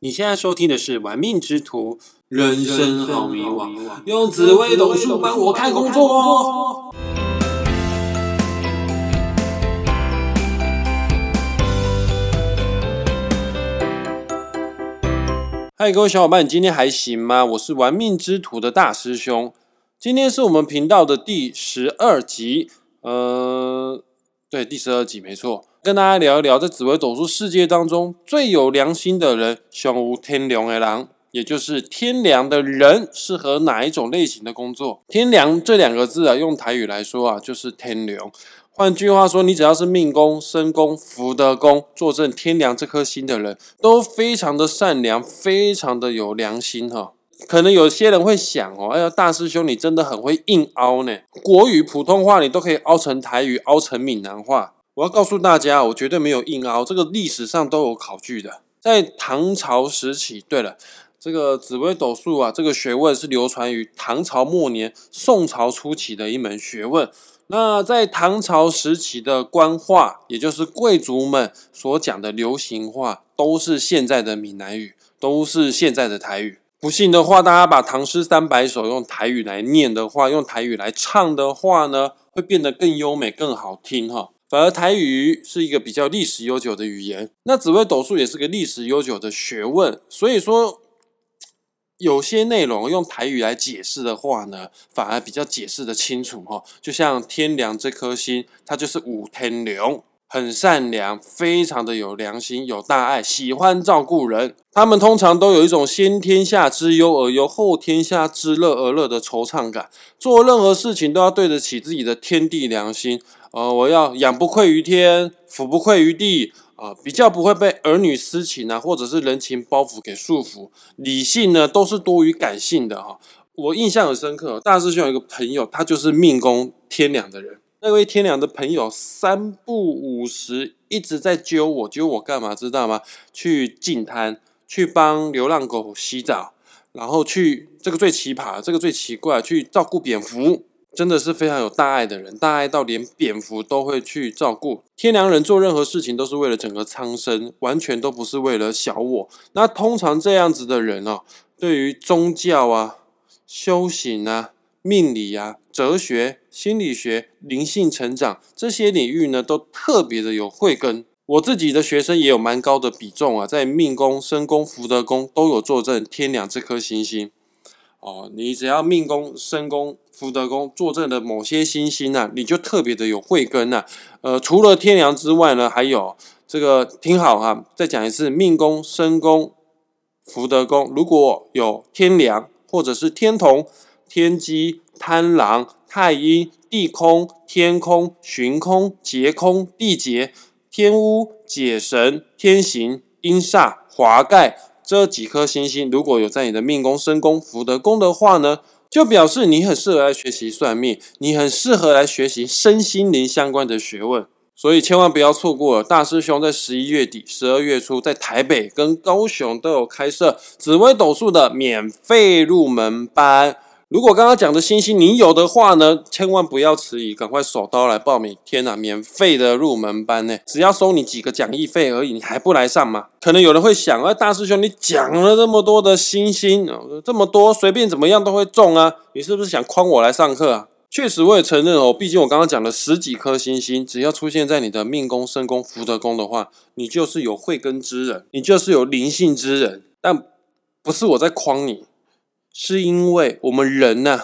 你现在收听的是《玩命之徒》，人生好迷惘，用紫薇斗数帮我看工作哦。嗨，各位小伙伴，你今天还行吗？我是玩命之徒的大师兄，今天是我们频道的第十二集，呃，对，第十二集没错，跟大家聊一聊，在紫微斗数世界当中最有良心的人，胸无天良的狼，也就是天良的人，适合哪一种类型的工作？天良这两个字啊，用台语来说啊，就是天良。换句话说，你只要是命宫、身宫、福德宫坐镇天良这颗星的人，都非常的善良，非常的有良心哈。可能有些人会想哦，哎呀，大师兄你真的很会硬凹呢，国语、普通话你都可以凹成台语、凹成闽南话。我要告诉大家，我绝对没有硬凹，这个历史上都有考据的。在唐朝时期，对了，这个紫微斗数啊，这个学问是流传于唐朝末年、宋朝初期的一门学问。那在唐朝时期的官话，也就是贵族们所讲的流行话，都是现在的闽南语，都是现在的台语。不信的话，大家把唐诗三百首用台语来念的话，用台语来唱的话呢，会变得更优美、更好听哈。反而台语是一个比较历史悠久的语言，那紫微斗数也是个历史悠久的学问，所以说。有些内容用台语来解释的话呢，反而比较解释的清楚哈。就像天良这颗星，它就是五天良，很善良，非常的有良心、有大爱，喜欢照顾人。他们通常都有一种先天下之忧而忧，后天下之乐而乐的惆怅感。做任何事情都要对得起自己的天地良心。呃，我要养不愧于天，俯不愧于地。啊，比较不会被儿女私情啊，或者是人情包袱给束缚，理性呢都是多于感性的哈。我印象很深刻，大师兄有一个朋友，他就是命宫天良的人。那位天良的朋友三不五时一直在揪我，揪我干嘛？知道吗？去净摊，去帮流浪狗洗澡，然后去这个最奇葩，这个最奇怪，去照顾蝙蝠。真的是非常有大爱的人，大爱到连蝙蝠都会去照顾。天良人做任何事情都是为了整个苍生，完全都不是为了小我。那通常这样子的人哦，对于宗教啊、修行啊、命理啊、哲学、心理学、灵性成长这些领域呢，都特别的有慧根。我自己的学生也有蛮高的比重啊，在命宫、身宫、福德宫都有坐镇天良这颗行星。哦，你只要命宫、身宫、福德宫坐镇的某些星星啊，你就特别的有慧根呐。呃，除了天梁之外呢，还有这个听好哈，再讲一次，命宫、身宫、福德宫，如果有天梁或者是天同、天机、贪狼、太阴、地空、天空、旬空、劫空、地劫、天乌、解神、天行、阴煞、华盖。这几颗星星如果有在你的命宫、身宫、福德宫的话呢，就表示你很适合来学习算命，你很适合来学习身心灵相关的学问，所以千万不要错过。大师兄在十一月底、十二月初在台北跟高雄都有开设紫微斗数的免费入门班。如果刚刚讲的星星你有的话呢，千万不要迟疑，赶快手刀来报名！天哪，免费的入门班呢，只要收你几个讲义费而已，你还不来上吗？可能有人会想，啊，大师兄，你讲了这么多的星星，这么多，随便怎么样都会中啊，你是不是想诓我来上课啊？确实，我也承认哦，毕竟我刚刚讲了十几颗星星，只要出现在你的命宫、身宫、福德宫的话，你就是有慧根之人，你就是有灵性之人，但不是我在诓你。是因为我们人呢，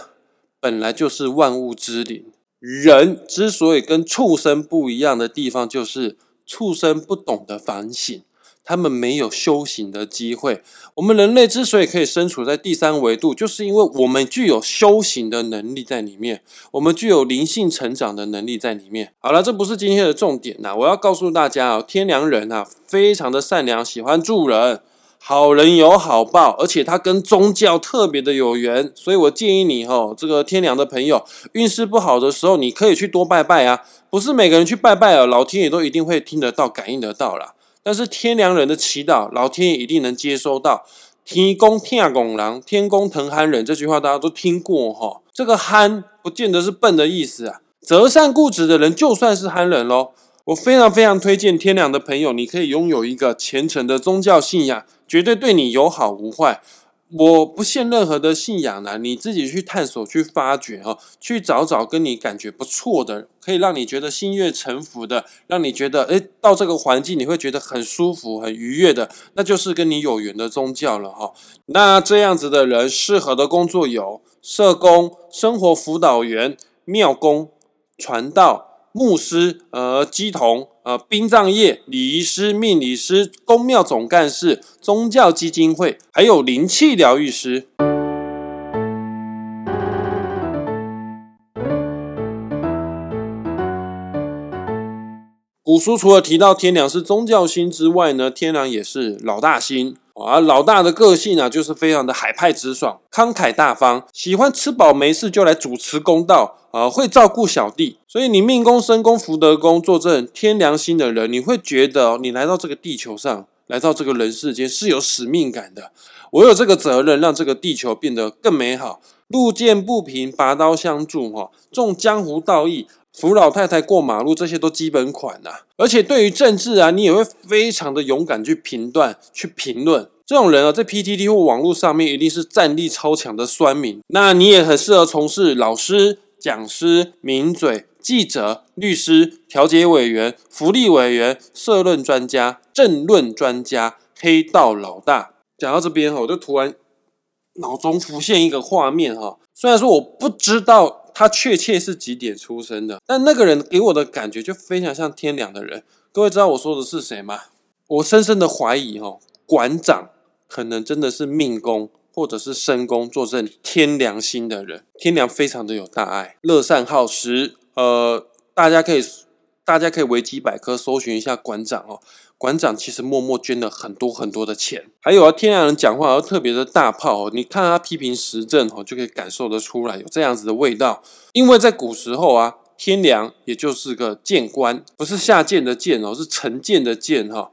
本来就是万物之灵。人之所以跟畜生不一样的地方，就是畜生不懂得反省，他们没有修行的机会。我们人类之所以可以身处在第三维度，就是因为我们具有修行的能力在里面，我们具有灵性成长的能力在里面。好了，这不是今天的重点呐，我要告诉大家啊，天良人啊，非常的善良，喜欢助人。好人有好报，而且他跟宗教特别的有缘，所以我建议你哈，这个天良的朋友，运势不好的时候，你可以去多拜拜啊。不是每个人去拜拜啊，老天爷都一定会听得到、感应得到啦。但是天良人的祈祷，老天爷一定能接收到。天公听公狼，天公疼憨人，这句话大家都听过哈。这个憨不见得是笨的意思啊，择善固执的人就算是憨人喽。我非常非常推荐天良的朋友，你可以拥有一个虔诚的宗教信仰，绝对对你有好无坏。我不限任何的信仰呢，你自己去探索、去发掘哦，去找找跟你感觉不错的，可以让你觉得心悦诚服的，让你觉得诶到这个环境你会觉得很舒服、很愉悦的，那就是跟你有缘的宗教了哈。那这样子的人适合的工作有社工、生活辅导员、庙工、传道。牧师、呃，基童、呃，殡葬业、礼仪师、命理师、公庙总干事、宗教基金会，还有灵气疗愈师。古书除了提到天良是宗教星之外呢，天良也是老大星。啊，老大的个性啊，就是非常的海派直爽、慷慨大方，喜欢吃饱没事就来主持公道啊，会照顾小弟。所以你命宫、身宫、福德宫坐镇天良心的人，你会觉得你来到这个地球上，来到这个人世间是有使命感的。我有这个责任，让这个地球变得更美好。路见不平，拔刀相助，哈，重江湖道义。扶老太太过马路，这些都基本款呐。而且对于政治啊，你也会非常的勇敢去评断、去评论。这种人啊，在 PTT 或网络上面一定是战力超强的酸民。那你也很适合从事老师、讲师、名嘴、记者、律师、调解委员、福利委员、社论专家、政论专家、黑道老大。讲到这边哈，我就突然脑中浮现一个画面哈。虽然说我不知道。他确切是几点出生的？但那个人给我的感觉就非常像天良的人。各位知道我说的是谁吗？我深深的怀疑，哈，馆长可能真的是命宫或者是身宫坐镇天良心的人。天良非常的有大爱，乐善好施。呃，大家可以，大家可以维基百科搜寻一下馆长哦。馆长其实默默捐了很多很多的钱，还有啊，天良人讲话要特别的大炮哦。你看他批评时政哦，就可以感受得出来有这样子的味道。因为在古时候啊，天良也就是个谏官，不是下贱的谏哦，是臣谏的谏哈。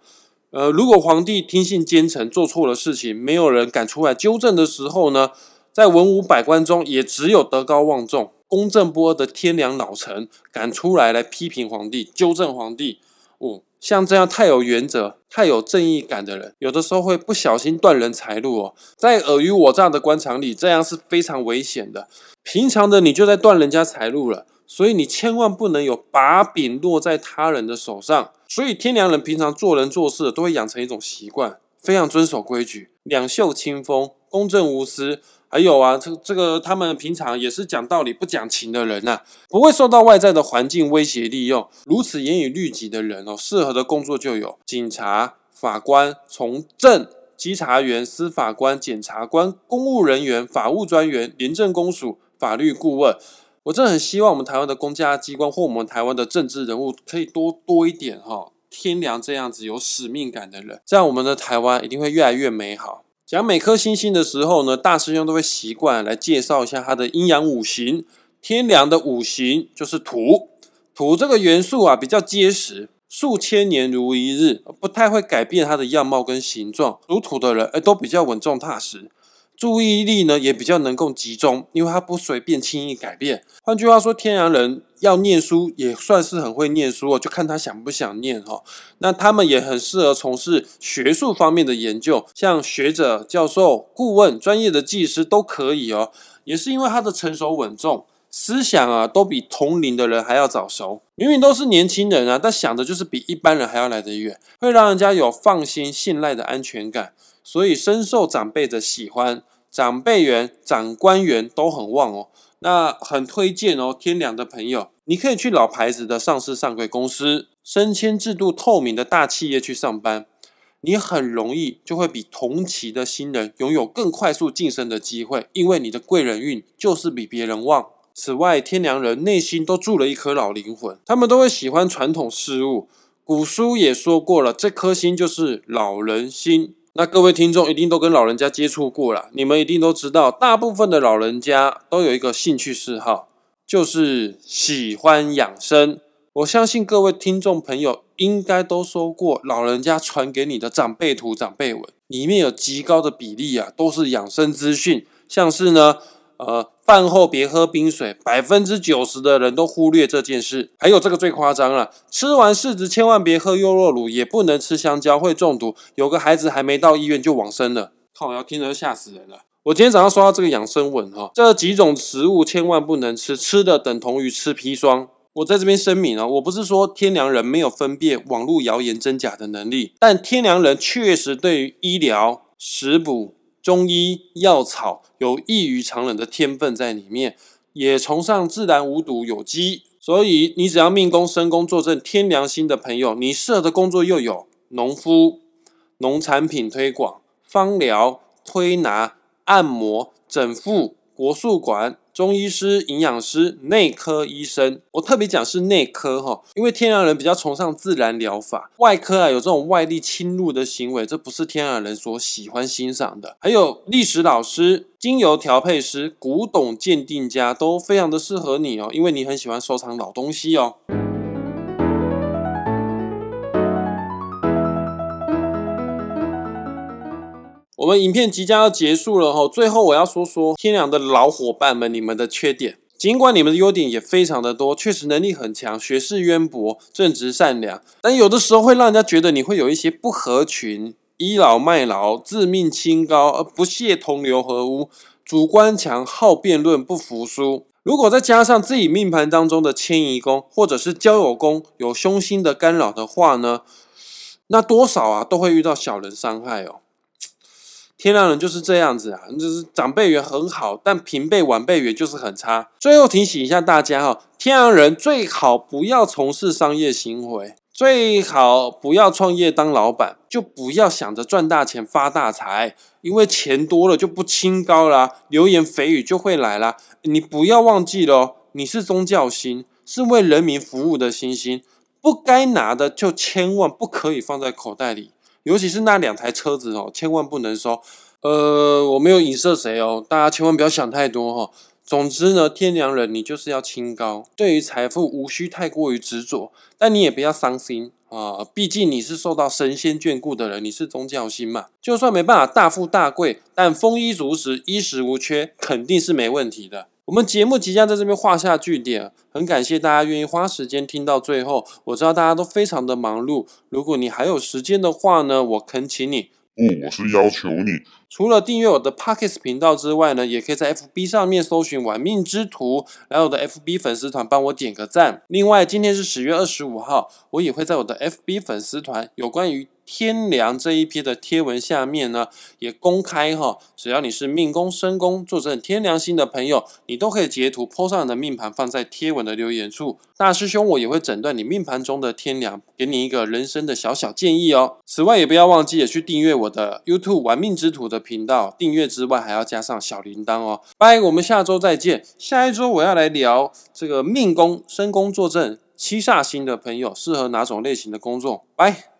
呃，如果皇帝听信奸臣做错了事情，没有人敢出来纠正的时候呢，在文武百官中，也只有德高望重、公正不阿的天良老臣敢出来来批评皇帝、纠正皇帝。哦。像这样太有原则、太有正义感的人，有的时候会不小心断人财路哦。在尔虞我诈的官场里，这样是非常危险的。平常的你就在断人家财路了，所以你千万不能有把柄落在他人的手上。所以天良人平常做人做事都会养成一种习惯，非常遵守规矩，两袖清风，公正无私。还有啊，这这个他们平常也是讲道理不讲情的人呐，不会受到外在的环境威胁利用。如此严以律己的人哦，适合的工作就有警察、法官、从政、稽查员、司法官、检察官、公务人员、法务专员、廉政公署、法律顾问。我真的很希望我们台湾的公家机关或我们台湾的政治人物可以多多一点哈，天良这样子有使命感的人，这样我们的台湾一定会越来越美好。讲每颗星星的时候呢，大师兄都会习惯来介绍一下它的阴阳五行。天梁的五行就是土，土这个元素啊比较结实，数千年如一日，不太会改变它的样貌跟形状。属土的人哎都比较稳重踏实。注意力呢也比较能够集中，因为他不随便轻易改变。换句话说，天阳人要念书也算是很会念书哦，就看他想不想念哈。那他们也很适合从事学术方面的研究，像学者、教授、顾问、专业的技师都可以哦。也是因为他的成熟稳重，思想啊都比同龄的人还要早熟。明明都是年轻人啊，但想的就是比一般人还要来得远，会让人家有放心、信赖的安全感。所以深受长辈的喜欢，长辈缘、长官缘都很旺哦。那很推荐哦，天良的朋友，你可以去老牌子的上市上柜公司、升迁制度透明的大企业去上班，你很容易就会比同期的新人拥有更快速晋升的机会，因为你的贵人运就是比别人旺。此外，天良人内心都住了一颗老灵魂，他们都会喜欢传统事物。古书也说过了，这颗心就是老人心。那各位听众一定都跟老人家接触过了，你们一定都知道，大部分的老人家都有一个兴趣嗜好，就是喜欢养生。我相信各位听众朋友应该都收过老人家传给你的长辈图、长辈文，里面有极高的比例啊，都是养生资讯，像是呢，呃。饭后别喝冰水，百分之九十的人都忽略这件事。还有这个最夸张了，吃完柿子千万别喝优酪乳，也不能吃香蕉，会中毒。有个孩子还没到医院就往生了，靠！要听着吓死人了。我今天早上刷到这个养生文哈，这几种食物千万不能吃，吃的等同于吃砒霜。我在这边声明啊，我不是说天良人没有分辨网络谣言真假的能力，但天良人确实对于医疗、食补、中医、药草有异于常人的天分在里面，也崇尚自然、无毒、有机。所以你只要命宫、身宫坐镇天良心的朋友，你适合的工作又有农夫、农产品推广、芳疗、推拿、按摩、整复、国术馆。中医师、营养师、内科医生，我特别讲是内科哈，因为天然人比较崇尚自然疗法，外科啊有这种外力侵入的行为，这不是天然人所喜欢欣赏的。还有历史老师、精油调配师、古董鉴定家，都非常的适合你哦，因为你很喜欢收藏老东西哦。我们影片即将要结束了哈，最后我要说说天良的老伙伴们，你们的缺点。尽管你们的优点也非常的多，确实能力很强，学识渊博，正直善良，但有的时候会让人家觉得你会有一些不合群，倚老卖老，自命清高，而不屑同流合污，主观强，好辩论，不服输。如果再加上自己命盘当中的迁移宫或者是交友宫有凶星的干扰的话呢，那多少啊都会遇到小人伤害哦。天良人就是这样子啊，就是长辈缘很好，但平辈晚辈缘就是很差。最后提醒一下大家哈，天良人最好不要从事商业行为，最好不要创业当老板，就不要想着赚大钱发大财，因为钱多了就不清高啦，流言蜚语就会来啦。你不要忘记了，你是宗教星，是为人民服务的星星，不该拿的就千万不可以放在口袋里。尤其是那两台车子哦，千万不能收。呃，我没有影射谁哦，大家千万不要想太多哈。总之呢，天良人你就是要清高，对于财富无需太过于执着，但你也不要伤心啊。毕竟你是受到神仙眷顾的人，你是宗教星嘛。就算没办法大富大贵，但丰衣足食、衣食无缺，肯定是没问题的。我们节目即将在这边画下句点，很感谢大家愿意花时间听到最后。我知道大家都非常的忙碌，如果你还有时间的话呢，我恳请你，不，我是要求你，除了订阅我的 Pockets 频道之外呢，也可以在 FB 上面搜寻“玩命之徒”，来我的 FB 粉丝团帮我点个赞。另外，今天是十月二十五号，我也会在我的 FB 粉丝团有关于。天良这一篇的贴文下面呢，也公开哈，只要你是命宫、身宫坐镇天良星的朋友，你都可以截图 po 上你的命盘，放在贴文的留言处。大师兄我也会诊断你命盘中的天良，给你一个人生的小小建议哦。此外，也不要忘记也去订阅我的 YouTube 玩命之徒的频道，订阅之外还要加上小铃铛哦。拜，我们下周再见。下一周我要来聊这个命宫、身宫坐镇七煞星的朋友适合哪种类型的工作？拜。